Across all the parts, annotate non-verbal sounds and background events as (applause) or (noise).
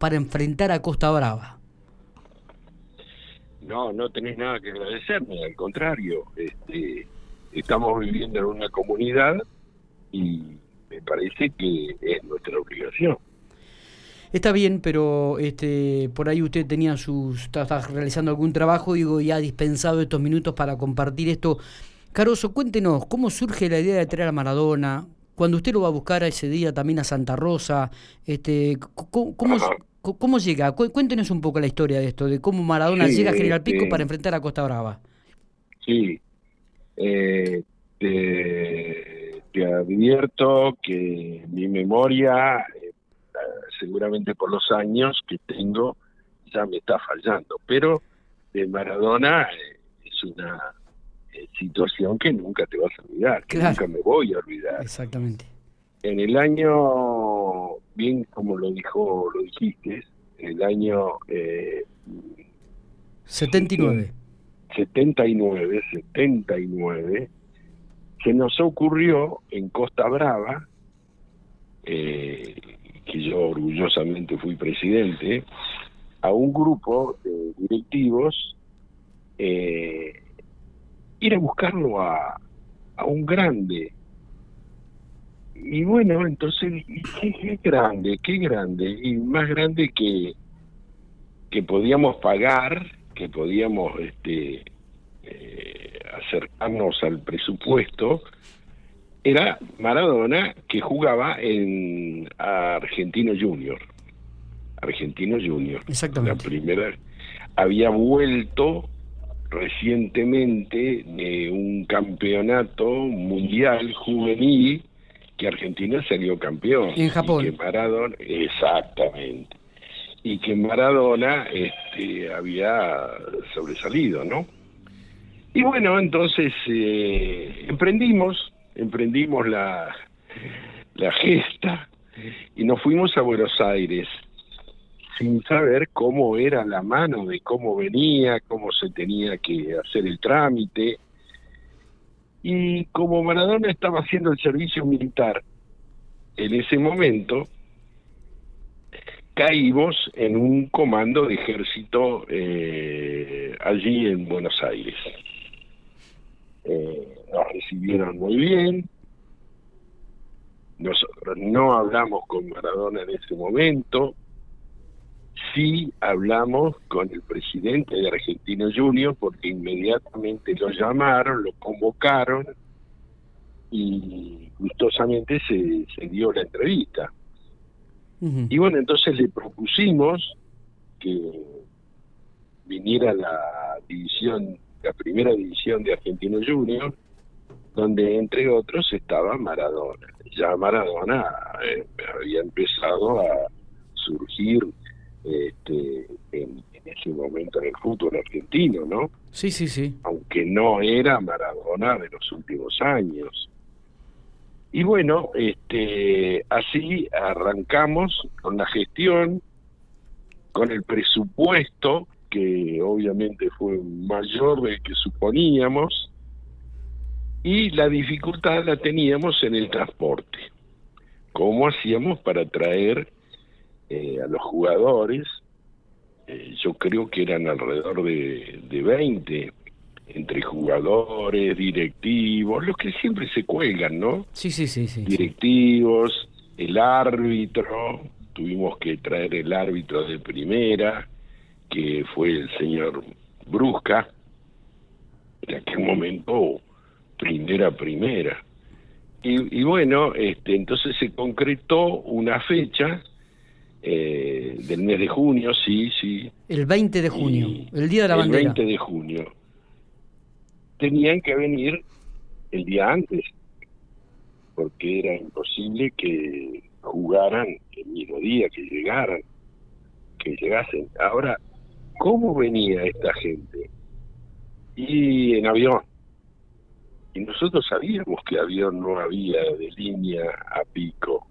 para enfrentar a Costa Brava. No, no tenés nada que agradecerme, al contrario, este, estamos viviendo en una comunidad y me parece que es nuestra obligación. Está bien, pero este, por ahí usted tenía sus, está, realizando algún trabajo, digo, y ha dispensado estos minutos para compartir esto. Caroso, cuéntenos, ¿cómo surge la idea de traer a Maradona? Cuando usted lo va a buscar a ese día también a Santa Rosa, este, ¿cómo, cómo, llega? Cuéntenos un poco la historia de esto, de cómo Maradona llega a General Pico para enfrentar a Costa Brava. Sí, eh, te, advierto que mi memoria seguramente por los años que tengo ya me está fallando, pero de Maradona eh, es una eh, situación que nunca te vas a olvidar, que nunca me voy a olvidar. Exactamente. En el año, bien como lo dijo, lo dijiste, el año eh, 79. 79, 79, se nos ocurrió en Costa Brava eh, que yo orgullosamente fui presidente, a un grupo de directivos eh, ir a buscarlo a, a un grande. Y bueno, entonces, qué, grande, qué grande, y más grande que, que podíamos pagar, que podíamos este, eh, acercarnos al presupuesto, era Maradona que jugaba en Argentino Junior. Argentino Junior. Exactamente. La primera había vuelto recientemente de un campeonato mundial juvenil que Argentina salió campeón. En Japón. que Maradona, exactamente. Y que Maradona este, había sobresalido, ¿no? Y bueno, entonces eh, emprendimos emprendimos la, la gesta y nos fuimos a Buenos Aires sin saber cómo era la mano, de cómo venía, cómo se tenía que hacer el trámite. Y como Maradona estaba haciendo el servicio militar en ese momento, caímos en un comando de ejército eh, allí en Buenos Aires. Eh, nos recibieron muy bien. Nosotros no hablamos con Maradona en ese momento, sí hablamos con el presidente de Argentino Junior porque inmediatamente lo llamaron, lo convocaron y gustosamente se, se dio la entrevista. Y bueno, entonces le propusimos que viniera la división, la primera división de Argentino Junior, donde entre otros estaba Maradona. Ya Maradona eh, había empezado a surgir este, en, ese momento en el fútbol argentino, ¿no? Sí, sí, sí. Aunque no era Maradona de los últimos años. Y bueno, este, así arrancamos con la gestión, con el presupuesto, que obviamente fue mayor del que suponíamos, y la dificultad la teníamos en el transporte. ¿Cómo hacíamos para traer eh, a los jugadores? Eh, yo creo que eran alrededor de, de 20, entre jugadores, directivos, los que siempre se cuelgan, ¿no? Sí, sí, sí. sí directivos, el árbitro, tuvimos que traer el árbitro de primera, que fue el señor Brusca, en aquel momento primera primera. Y, bueno, este, entonces se concretó una fecha eh, del mes de junio, sí, sí. El 20 de junio, el día de la bandera. El 20 de junio. Tenían que venir el día antes, porque era imposible que jugaran el mismo día, que llegaran, que llegasen. Ahora, ¿cómo venía esta gente? Y en avión y nosotros sabíamos que avión no había de línea a pico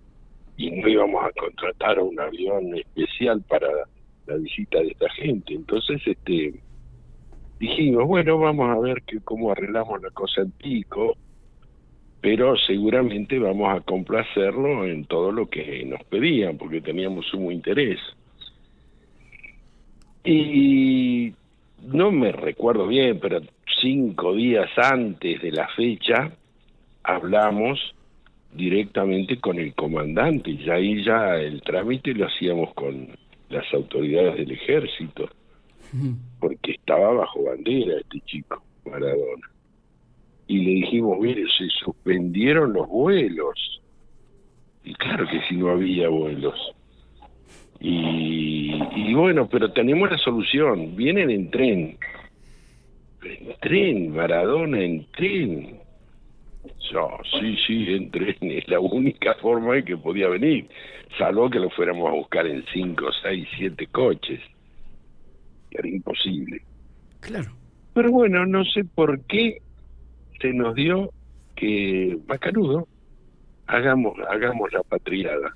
y no íbamos a contratar un avión especial para la visita de esta gente. Entonces, este dijimos, bueno, vamos a ver que, cómo arreglamos la cosa en pico, pero seguramente vamos a complacerlo en todo lo que nos pedían, porque teníamos sumo interés. Y no me recuerdo bien, pero cinco días antes de la fecha hablamos directamente con el comandante y ahí ya el trámite lo hacíamos con las autoridades del ejército, porque estaba bajo bandera este chico, Maradona. Y le dijimos, mire, se suspendieron los vuelos. Y claro que si no había vuelos. Y, y bueno, pero tenemos la solución, vienen en tren. En tren, Maradona en tren yo, sí, sí, en tren, es la única forma en que podía venir, salvo que lo fuéramos a buscar en cinco, seis, siete coches. Era imposible. Claro. Pero bueno, no sé por qué se nos dio que Macanudo hagamos, hagamos la patriada.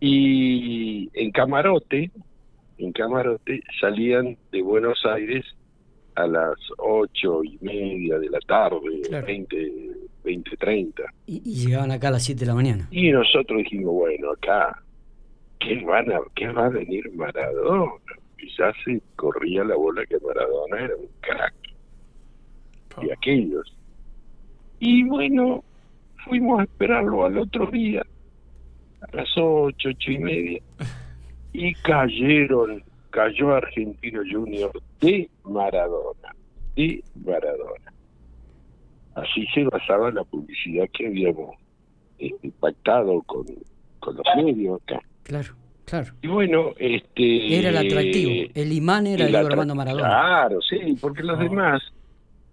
Y en camarote, en camarote salían de Buenos Aires a las ocho y media de la tarde, veinte, veinte, treinta. Y, llegaban acá a las siete de la mañana. Y nosotros dijimos, bueno, acá, ¿qué, van a, qué va a venir Maradona? Quizás se corría la bola que Maradona era un crack. Y aquellos. Y bueno, fuimos a esperarlo al otro día, a las ocho, ocho y media, (laughs) y cayeron cayó Argentino Junior de Maradona, de Maradona. Así se basaba la publicidad que habíamos este, pactado con, con los medios acá. Claro, claro. Y bueno, este... Era el atractivo, el imán era el Armando Maradona. Claro, sí, porque los demás,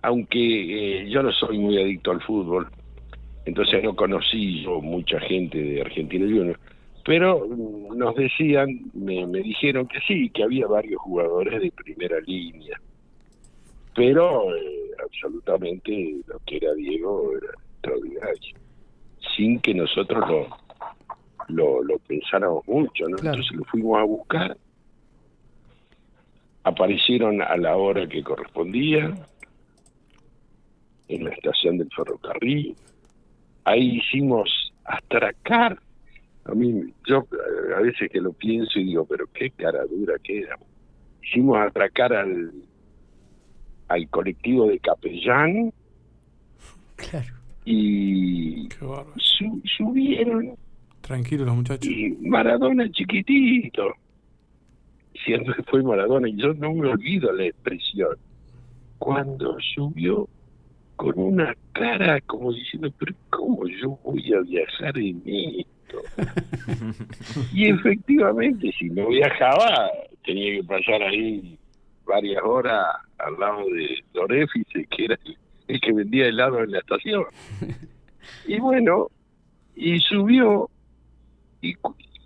aunque eh, yo no soy muy adicto al fútbol, entonces no conocí yo mucha gente de Argentino Junior, pero nos decían, me, dijeron que sí, que había varios jugadores de primera línea, pero eh, absolutamente lo que era Diego era extraordinario, sin que nosotros lo, lo, pensáramos mucho, ¿no? Entonces lo fuimos a buscar, aparecieron a la hora que correspondía, en la estación del ferrocarril, ahí hicimos atracar a mí, yo eh, a veces que lo pienso y digo, pero qué cara dura que era. Hicimos atracar al, al colectivo de Capellán. Claro. Y subieron. Tranquilos los muchachos. Y Maradona chiquitito. Siempre fue Maradona, y yo no me olvido la expresión. Cuando subió con una cara como diciendo, pero ¿cómo yo voy a viajar en (laughs) y efectivamente, si no viajaba, tenía que pasar ahí varias horas al lado de Dorefice, que era el, que vendía helado en la estación. (laughs) Y bueno, y subió, y,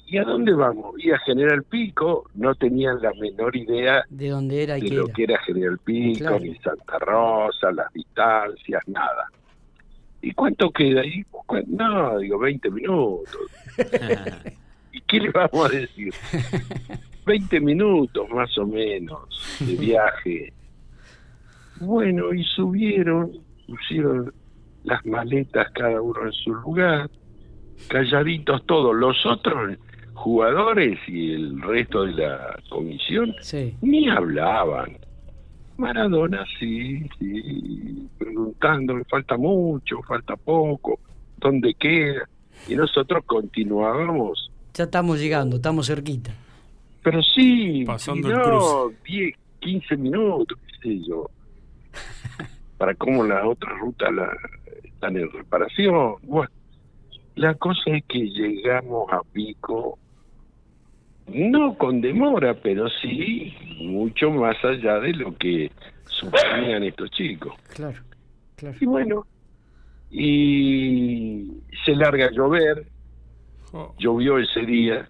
¿y a dónde vamos? Y a General Pico, no tenían la menor idea de dónde era de lo que era General Pico, ni Santa Rosa, las distancias, nada. ¿Y cuánto queda ahí? No, digo, 20 minutos. (laughs) ¿Y qué le vamos a decir? 20 minutos más o menos de viaje. Bueno, y subieron, pusieron las maletas cada uno en su lugar, calladitos todos. Los otros jugadores y el resto de la comisión ni hablaban Maradona, sí, sí, preguntando, falta mucho, falta poco, ¿dónde queda? Y nosotros continuábamos. Ya estamos llegando, estamos cerquita. Pero sí, Pasando no, 10, 15 minutos, qué sé yo. (laughs) Para cómo la otra ruta la, están en reparación. Bueno, la cosa es que llegamos a Pico no con demora, pero sí mucho más allá de lo que suponían estos chicos. Claro, claro. Y bueno, y se larga a llover, oh. llovió ese día,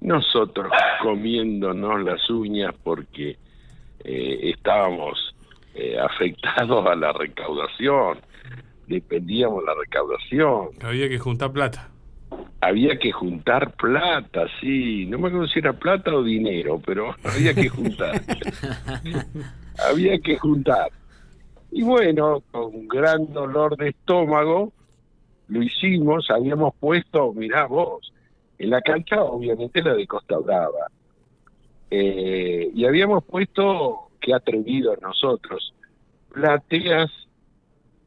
nosotros comiéndonos las uñas porque eh, estábamos eh, afectados a la recaudación, dependíamos de la recaudación. Había que juntar plata había que juntar plata, sí, no me acuerdo si era plata o dinero, pero había que juntar. (laughs) había que juntar. Y bueno, con gran dolor de estómago, lo hicimos, habíamos puesto, mirá vos, en la cancha obviamente la de Costa Brava. eh, y habíamos puesto, qué atrevidos nosotros, plateas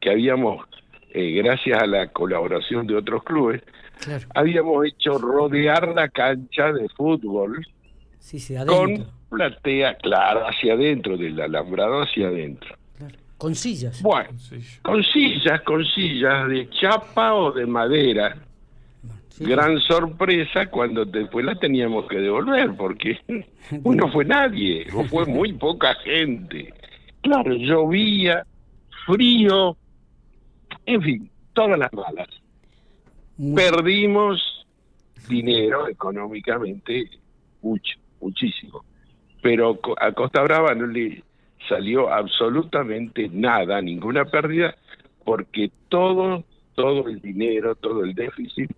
que habíamos, eh, gracias a la colaboración de otros clubes, Claro. habíamos hecho rodear la cancha de fútbol Sí, sí, adentro. con platea, claro, hacia adentro, del alambrado hacia adentro. Claro. Con sillas. Bueno, con sillas, con sillas de chapa o de madera. Sí. Gran sorpresa cuando después la teníamos que devolver, porque (laughs) no fue nadie, o fue muy (laughs) poca gente. Claro, llovía, frío, en fin, todas las malas. Perdimos dinero económicamente, mucho, muchísimo. Pero a Costa Brava no le salió absolutamente nada, ninguna pérdida, porque todo, todo el dinero, todo el déficit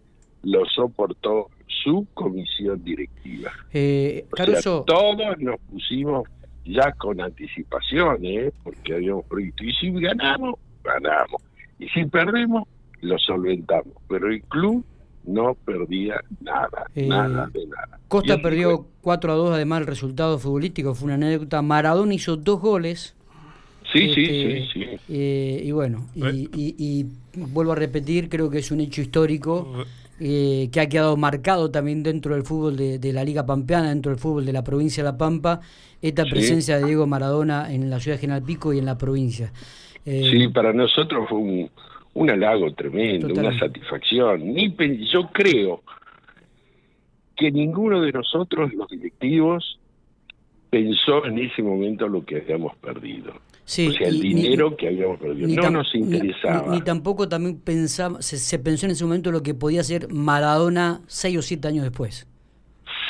lo soportó su comisión directiva. Eh, O sea, todos nos pusimos ya con anticipación, ¿eh? porque habíamos previsto. Y si ganamos, ganamos. Y si perdemos, lo solventamos. Pero el club no perdía nada, Eh, nada de nada. Costa perdió fue. 4 a 2, además el resultado futbolístico fue una anécdota. Maradona hizo dos goles. Sí, sí, Este, sí, sí. eh, y bueno, y, y- y vuelvo a repetir, creo que es un hecho histórico eh, que ha quedado marcado también dentro del fútbol de, de la Liga Pampeana, dentro del fútbol de la provincia de La Pampa, esta Sí. presencia de Diego Maradona en la ciudad de General Pico y en la provincia. Eh, Sí, para nosotros fue un, un halago tremendo, una satisfacción. Ni yo creo que ninguno de nosotros, los directivos, pensó en ese momento lo que habíamos perdido. sí, o sea, el ni- dinero que habíamos perdido. No nos interesaba. Ni, ni tampoco también pensaba, se, se pensó en ese momento lo que podía ser Maradona seis o siete años después.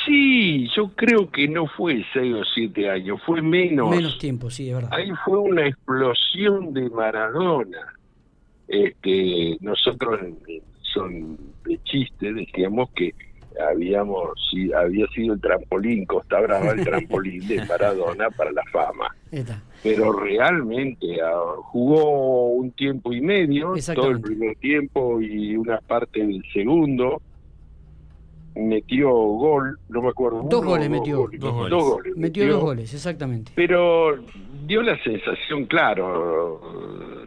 Sí, yo creo que no fue seis o siete años, fue menos. Menos tiempo, sí, es verdad. Ahí fue una explosión de Maradona. Este, nosotros son de chiste decíamos que habíamos si había sido el trampolín Costa Brava el trampolín de (laughs) Maradona para la fama. Pero realmente ah, jugó un tiempo y medio todo el primer tiempo y una parte del segundo metió gol no me acuerdo Dos uno goles metió. Dos dos goles. goles Metió dos goles, exactamente. pero dio la sensación, claro,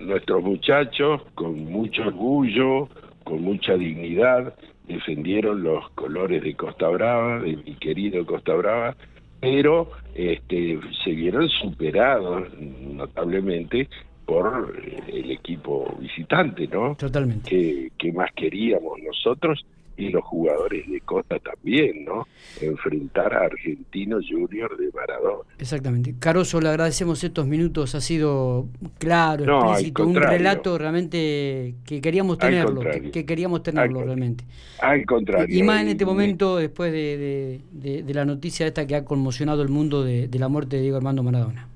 nuestros muchachos con mucho orgullo, con mucha dignidad, defendieron los colores de Costa Brava, de mi querido Costa Brava, pero este, se vieron superados notablemente por el equipo visitante, ¿no? Totalmente. que, que más queríamos nosotros y los jugadores de Costa también, ¿no? Enfrentar a Argentino Junior de Maradona. Exactamente. Caroso, le agradecemos estos minutos, ha sido claro, No, al explícito, un relato realmente que queríamos Al tenerlo, que, queríamos Al tenerlo contrario. realmente. Al contrario. Y, y más en este momento, después de, de- de- de la noticia esta que ha conmocionado el mundo de, de la muerte de Diego Armando Maradona.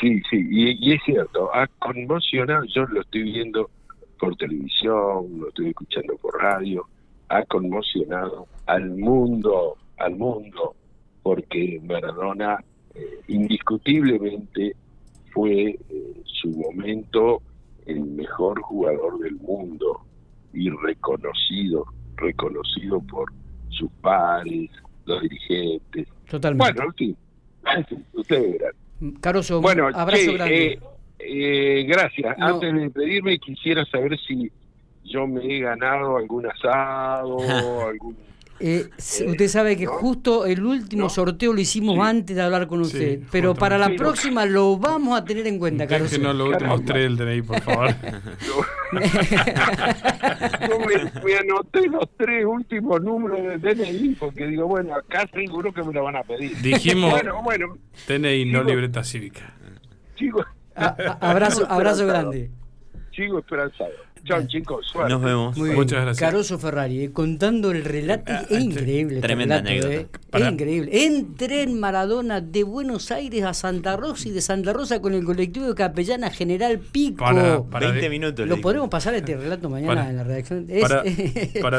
Sí, sí, y, y es cierto, ha conmocionado, yo lo estoy viendo por televisión, lo estoy escuchando por radio, ha conmocionado al mundo, al mundo, porque Maradona eh, indiscutiblemente fue eh, su momento el mejor jugador del mundo y reconocido, reconocido por sus pares, los dirigentes. Totalmente. Bueno, en fin, (laughs) ustedes verán. Caroso, Bueno, abrazo che, grande. eh, eh, gracias. No. Antes de despedirme, quisiera saber si yo me he ganado algún asado, (laughs) algún... Eh, eh, usted sabe que ¿no? justo el último ¿No? sorteo lo hicimos Sí. antes de hablar con Sí, usted, pero para la Sí, no. próxima lo vamos a tener en cuenta, Caroso. Déjenos los últimos tres del DNI, por favor. (laughs) Yo me, me anoté los tres últimos números de DNI, porque digo, bueno, acá seguro que me lo van a pedir. Dijimos- Bueno, bueno, DNI, no Sigo. libreta cívica. sigo, A- a- abrazo, (laughs) sigo abrazo grande. Sigo esperanzado. Chao, chicos, suerte. Nos vemos. Muy bien. Muchas gracias. Caroso Ferrari, eh, contando el relato. Ah, es increíble. este Tremenda relato, anécdota. eh. Para- Es increíble. Entré en Maradona de Buenos Aires a Santa Rosa y de Santa Rosa con el colectivo de Capellana General Pico. Para, para 20 de- minutos. Lo podremos pasar este relato mañana Para- en la redacción. Es- para- (laughs) para